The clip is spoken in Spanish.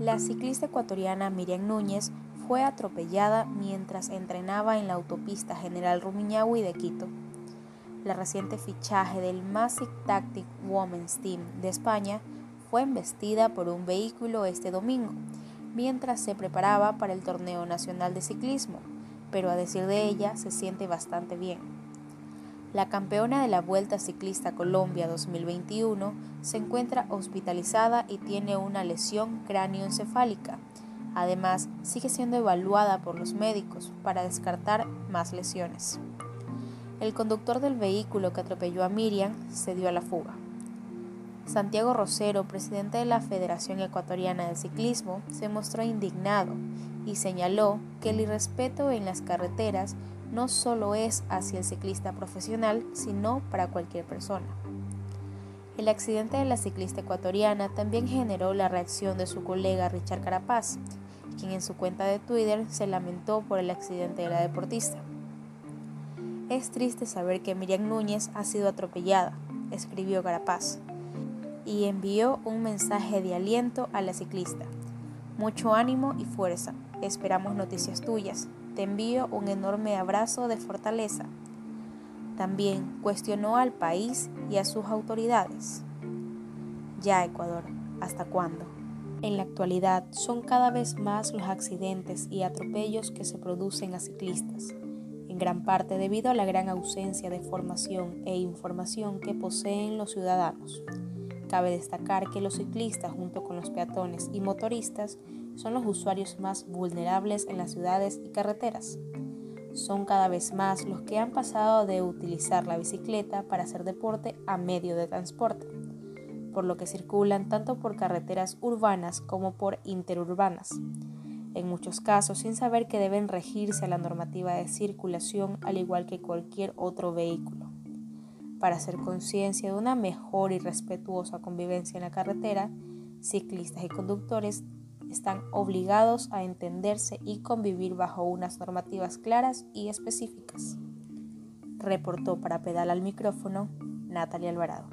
La ciclista ecuatoriana Miriam Núñez fue atropellada mientras entrenaba en la autopista General Rumiñahui de Quito. La reciente fichaje del Massive Tactic Women's Team de España fue embestida por un vehículo este domingo, mientras se preparaba para el torneo nacional de ciclismo, pero a decir de ella se siente bastante bien. La campeona de la Vuelta Ciclista Colombia 2021 se encuentra hospitalizada y tiene una lesión cráneoencefálica. Además, sigue siendo evaluada por los médicos para descartar más lesiones. El conductor del vehículo que atropelló a Miriam se dio a la fuga. Santiago Rosero, presidente de la Federación Ecuatoriana de Ciclismo, se mostró indignado y señaló que el irrespeto en las carreteras no solo es hacia el ciclista profesional, sino para cualquier persona. El accidente de la ciclista ecuatoriana también generó la reacción de su colega Richard Carapaz, quien en su cuenta de Twitter se lamentó por el accidente de la deportista. Es triste saber que Miriam Núñez ha sido atropellada, escribió Carapaz, y envió un mensaje de aliento a la ciclista. Mucho ánimo y fuerza. Esperamos noticias tuyas. Te envío un enorme abrazo de fortaleza. También cuestionó al país y a sus autoridades. Ya Ecuador, ¿hasta cuándo? En la actualidad son cada vez más los accidentes y atropellos que se producen a ciclistas, en gran parte debido a la gran ausencia de formación e información que poseen los ciudadanos. Cabe destacar que los ciclistas junto con los peatones y motoristas son los usuarios más vulnerables en las ciudades y carreteras. Son cada vez más los que han pasado de utilizar la bicicleta para hacer deporte a medio de transporte, por lo que circulan tanto por carreteras urbanas como por interurbanas, en muchos casos sin saber que deben regirse a la normativa de circulación al igual que cualquier otro vehículo. Para hacer conciencia de una mejor y respetuosa convivencia en la carretera, ciclistas y conductores están obligados a entenderse y convivir bajo unas normativas claras y específicas. Reportó para Pedal al micrófono Natalia Alvarado.